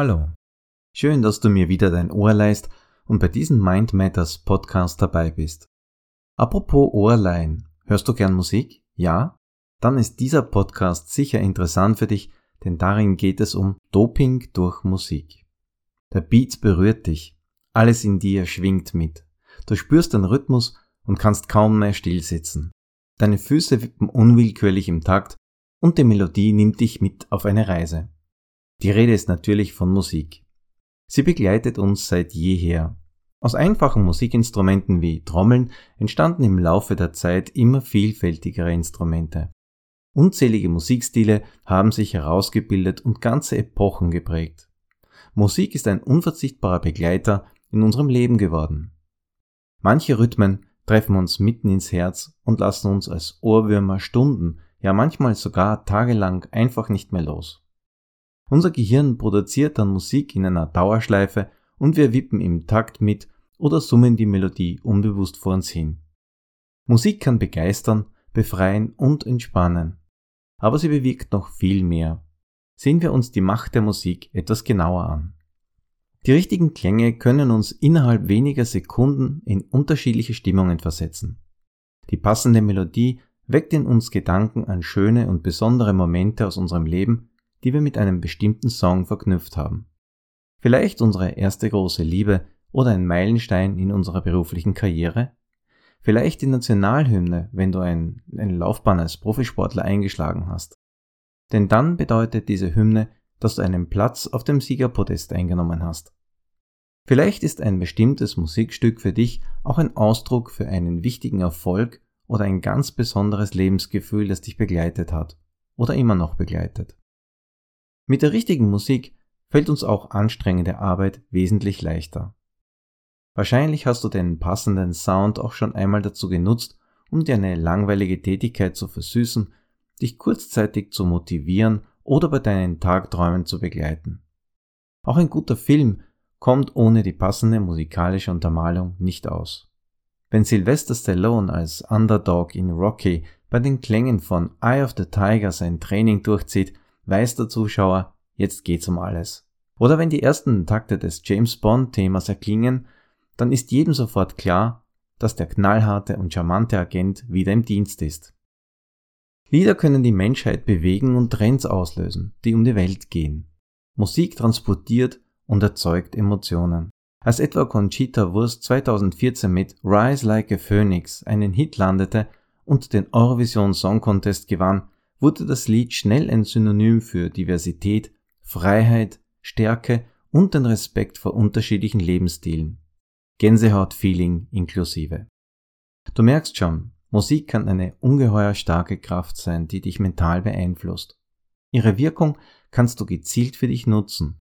Hallo. Schön, dass du mir wieder dein Ohr leist und bei diesem Mind Matters Podcast dabei bist. Apropos Ohrleihen, hörst du gern Musik? Ja? Dann ist dieser Podcast sicher interessant für dich, denn darin geht es um Doping durch Musik. Der Beat berührt dich, alles in dir schwingt mit. Du spürst den Rhythmus und kannst kaum mehr still sitzen. Deine Füße wippen unwillkürlich im Takt und die Melodie nimmt dich mit auf eine Reise. Die Rede ist natürlich von Musik. Sie begleitet uns seit jeher. Aus einfachen Musikinstrumenten wie Trommeln entstanden im Laufe der Zeit immer vielfältigere Instrumente. Unzählige Musikstile haben sich herausgebildet und ganze Epochen geprägt. Musik ist ein unverzichtbarer Begleiter in unserem Leben geworden. Manche Rhythmen treffen uns mitten ins Herz und lassen uns als Ohrwürmer Stunden, ja manchmal sogar tagelang einfach nicht mehr los. Unser Gehirn produziert dann Musik in einer Dauerschleife und wir wippen im Takt mit oder summen die Melodie unbewusst vor uns hin. Musik kann begeistern, befreien und entspannen. Aber sie bewirkt noch viel mehr. Sehen wir uns die Macht der Musik etwas genauer an. Die richtigen Klänge können uns innerhalb weniger Sekunden in unterschiedliche Stimmungen versetzen. Die passende Melodie weckt in uns Gedanken an schöne und besondere Momente aus unserem Leben die wir mit einem bestimmten Song verknüpft haben. Vielleicht unsere erste große Liebe oder ein Meilenstein in unserer beruflichen Karriere? Vielleicht die Nationalhymne, wenn du ein, eine Laufbahn als Profisportler eingeschlagen hast. Denn dann bedeutet diese Hymne, dass du einen Platz auf dem Siegerpodest eingenommen hast. Vielleicht ist ein bestimmtes Musikstück für dich auch ein Ausdruck für einen wichtigen Erfolg oder ein ganz besonderes Lebensgefühl, das dich begleitet hat oder immer noch begleitet. Mit der richtigen Musik fällt uns auch anstrengende Arbeit wesentlich leichter. Wahrscheinlich hast du den passenden Sound auch schon einmal dazu genutzt, um dir eine langweilige Tätigkeit zu versüßen, dich kurzzeitig zu motivieren oder bei deinen Tagträumen zu begleiten. Auch ein guter Film kommt ohne die passende musikalische Untermalung nicht aus. Wenn Sylvester Stallone als Underdog in Rocky bei den Klängen von Eye of the Tiger sein Training durchzieht, weiß der Zuschauer, jetzt geht's um alles. Oder wenn die ersten Takte des James Bond Themas erklingen, dann ist jedem sofort klar, dass der knallharte und charmante Agent wieder im Dienst ist. Lieder können die Menschheit bewegen und Trends auslösen, die um die Welt gehen. Musik transportiert und erzeugt Emotionen. Als etwa Conchita Wurst 2014 mit Rise Like a Phoenix einen Hit landete und den Eurovision Song Contest gewann, wurde das Lied schnell ein Synonym für Diversität, Freiheit, Stärke und den Respekt vor unterschiedlichen Lebensstilen. Gänsehaut-Feeling inklusive. Du merkst schon, Musik kann eine ungeheuer starke Kraft sein, die dich mental beeinflusst. Ihre Wirkung kannst du gezielt für dich nutzen,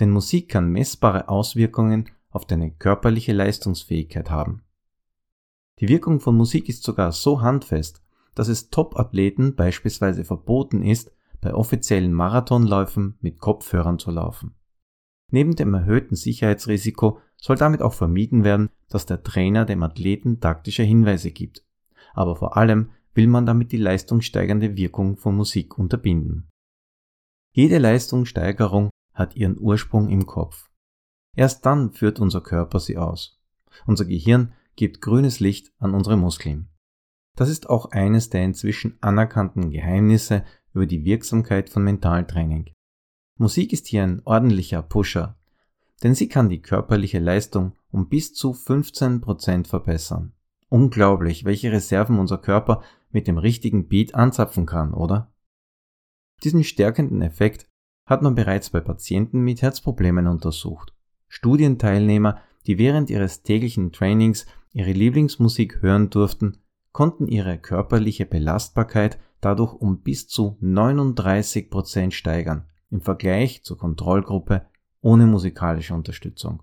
denn Musik kann messbare Auswirkungen auf deine körperliche Leistungsfähigkeit haben. Die Wirkung von Musik ist sogar so handfest, dass es Top-Athleten beispielsweise verboten ist, bei offiziellen Marathonläufen mit Kopfhörern zu laufen. Neben dem erhöhten Sicherheitsrisiko soll damit auch vermieden werden, dass der Trainer dem Athleten taktische Hinweise gibt. Aber vor allem will man damit die leistungssteigernde Wirkung von Musik unterbinden. Jede Leistungssteigerung hat ihren Ursprung im Kopf. Erst dann führt unser Körper sie aus. Unser Gehirn gibt grünes Licht an unsere Muskeln. Das ist auch eines der inzwischen anerkannten Geheimnisse über die Wirksamkeit von Mentaltraining. Musik ist hier ein ordentlicher Pusher, denn sie kann die körperliche Leistung um bis zu 15% verbessern. Unglaublich, welche Reserven unser Körper mit dem richtigen Beat anzapfen kann, oder? Diesen stärkenden Effekt hat man bereits bei Patienten mit Herzproblemen untersucht. Studienteilnehmer, die während ihres täglichen Trainings ihre Lieblingsmusik hören durften, konnten ihre körperliche Belastbarkeit dadurch um bis zu 39 Prozent steigern im Vergleich zur Kontrollgruppe ohne musikalische Unterstützung.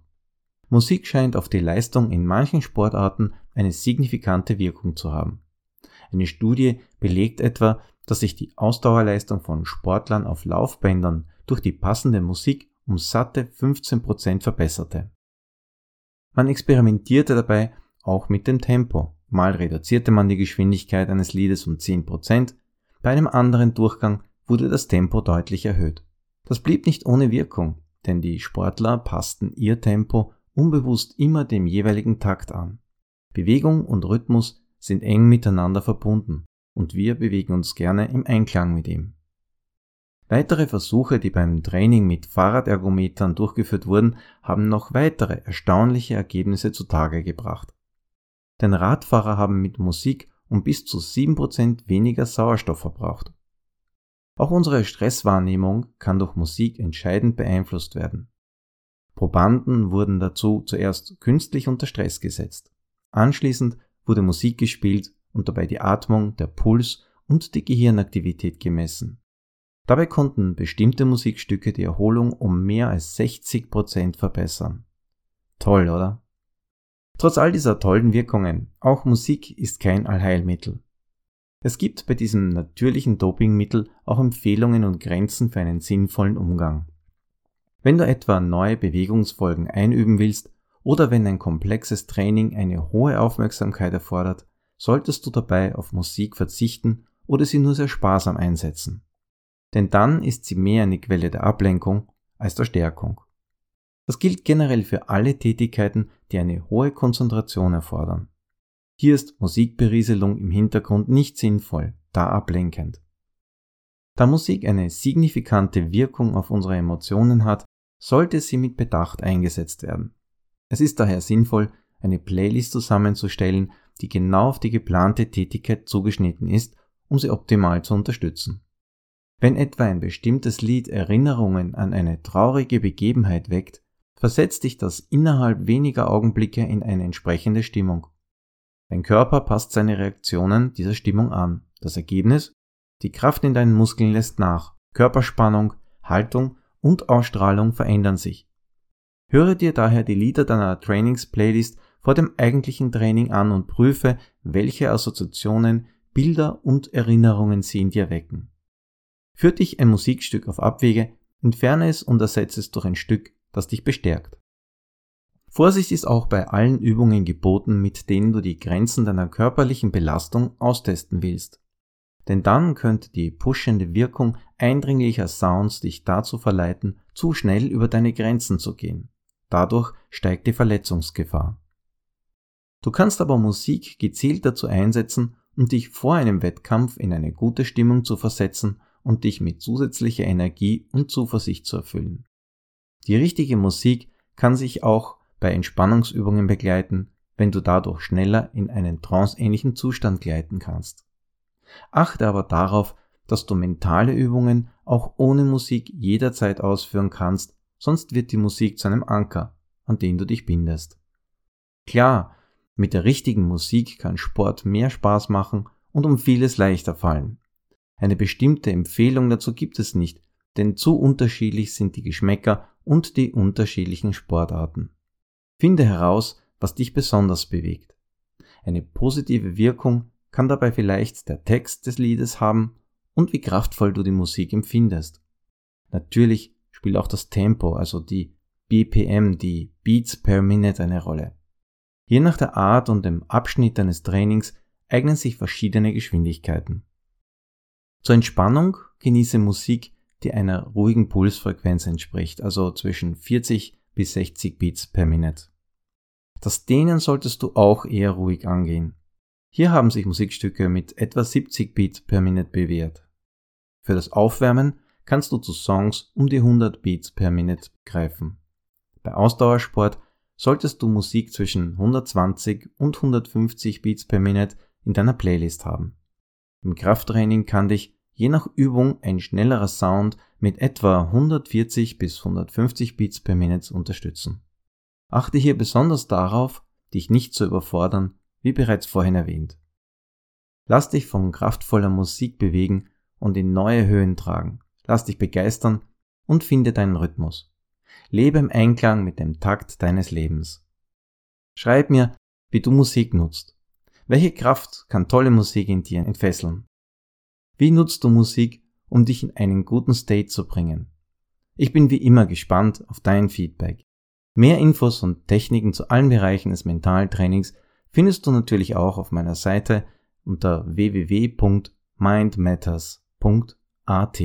Musik scheint auf die Leistung in manchen Sportarten eine signifikante Wirkung zu haben. Eine Studie belegt etwa, dass sich die Ausdauerleistung von Sportlern auf Laufbändern durch die passende Musik um satte 15 Prozent verbesserte. Man experimentierte dabei auch mit dem Tempo. Mal reduzierte man die Geschwindigkeit eines Liedes um 10%, bei einem anderen Durchgang wurde das Tempo deutlich erhöht. Das blieb nicht ohne Wirkung, denn die Sportler passten ihr Tempo unbewusst immer dem jeweiligen Takt an. Bewegung und Rhythmus sind eng miteinander verbunden und wir bewegen uns gerne im Einklang mit ihm. Weitere Versuche, die beim Training mit Fahrradergometern durchgeführt wurden, haben noch weitere erstaunliche Ergebnisse zutage gebracht. Denn Radfahrer haben mit Musik um bis zu 7% weniger Sauerstoff verbraucht. Auch unsere Stresswahrnehmung kann durch Musik entscheidend beeinflusst werden. Probanden wurden dazu zuerst künstlich unter Stress gesetzt. Anschließend wurde Musik gespielt und dabei die Atmung, der Puls und die Gehirnaktivität gemessen. Dabei konnten bestimmte Musikstücke die Erholung um mehr als 60% verbessern. Toll, oder? Trotz all dieser tollen Wirkungen, auch Musik ist kein Allheilmittel. Es gibt bei diesem natürlichen Dopingmittel auch Empfehlungen und Grenzen für einen sinnvollen Umgang. Wenn du etwa neue Bewegungsfolgen einüben willst oder wenn ein komplexes Training eine hohe Aufmerksamkeit erfordert, solltest du dabei auf Musik verzichten oder sie nur sehr sparsam einsetzen. Denn dann ist sie mehr eine Quelle der Ablenkung als der Stärkung. Das gilt generell für alle Tätigkeiten, die eine hohe Konzentration erfordern. Hier ist Musikberieselung im Hintergrund nicht sinnvoll, da ablenkend. Da Musik eine signifikante Wirkung auf unsere Emotionen hat, sollte sie mit Bedacht eingesetzt werden. Es ist daher sinnvoll, eine Playlist zusammenzustellen, die genau auf die geplante Tätigkeit zugeschnitten ist, um sie optimal zu unterstützen. Wenn etwa ein bestimmtes Lied Erinnerungen an eine traurige Begebenheit weckt, versetzt dich das innerhalb weniger Augenblicke in eine entsprechende Stimmung. Dein Körper passt seine Reaktionen dieser Stimmung an. Das Ergebnis? Die Kraft in deinen Muskeln lässt nach. Körperspannung, Haltung und Ausstrahlung verändern sich. Höre dir daher die Lieder deiner Trainings-Playlist vor dem eigentlichen Training an und prüfe, welche Assoziationen, Bilder und Erinnerungen sie in dir wecken. Führt dich ein Musikstück auf Abwege, entferne es und ersetze es durch ein Stück, das dich bestärkt. Vorsicht ist auch bei allen Übungen geboten, mit denen du die Grenzen deiner körperlichen Belastung austesten willst. Denn dann könnte die pushende Wirkung eindringlicher Sounds dich dazu verleiten, zu schnell über deine Grenzen zu gehen. Dadurch steigt die Verletzungsgefahr. Du kannst aber Musik gezielt dazu einsetzen, um dich vor einem Wettkampf in eine gute Stimmung zu versetzen und dich mit zusätzlicher Energie und Zuversicht zu erfüllen. Die richtige Musik kann sich auch bei Entspannungsübungen begleiten, wenn du dadurch schneller in einen tranceähnlichen Zustand gleiten kannst. Achte aber darauf, dass du mentale Übungen auch ohne Musik jederzeit ausführen kannst, sonst wird die Musik zu einem Anker, an den du dich bindest. Klar, mit der richtigen Musik kann Sport mehr Spaß machen und um vieles leichter fallen. Eine bestimmte Empfehlung dazu gibt es nicht, denn zu unterschiedlich sind die Geschmäcker und die unterschiedlichen Sportarten. Finde heraus, was dich besonders bewegt. Eine positive Wirkung kann dabei vielleicht der Text des Liedes haben und wie kraftvoll du die Musik empfindest. Natürlich spielt auch das Tempo, also die BPM, die Beats per Minute eine Rolle. Je nach der Art und dem Abschnitt deines Trainings eignen sich verschiedene Geschwindigkeiten. Zur Entspannung genieße Musik, die einer ruhigen Pulsfrequenz entspricht, also zwischen 40 bis 60 Beats per Minute. Das Dehnen solltest du auch eher ruhig angehen. Hier haben sich Musikstücke mit etwa 70 Beats per Minute bewährt. Für das Aufwärmen kannst du zu Songs um die 100 Beats per Minute greifen. Bei Ausdauersport solltest du Musik zwischen 120 und 150 Beats per Minute in deiner Playlist haben. Im Krafttraining kann dich je nach Übung ein schnellerer Sound mit etwa 140 bis 150 Beats per Minute unterstützen. Achte hier besonders darauf, dich nicht zu überfordern, wie bereits vorhin erwähnt. Lass dich von kraftvoller Musik bewegen und in neue Höhen tragen. Lass dich begeistern und finde deinen Rhythmus. Lebe im Einklang mit dem Takt deines Lebens. Schreib mir, wie du Musik nutzt. Welche Kraft kann tolle Musik in dir entfesseln? Wie nutzt du Musik, um dich in einen guten State zu bringen? Ich bin wie immer gespannt auf dein Feedback. Mehr Infos und Techniken zu allen Bereichen des Mentaltrainings findest du natürlich auch auf meiner Seite unter www.mindmatters.at.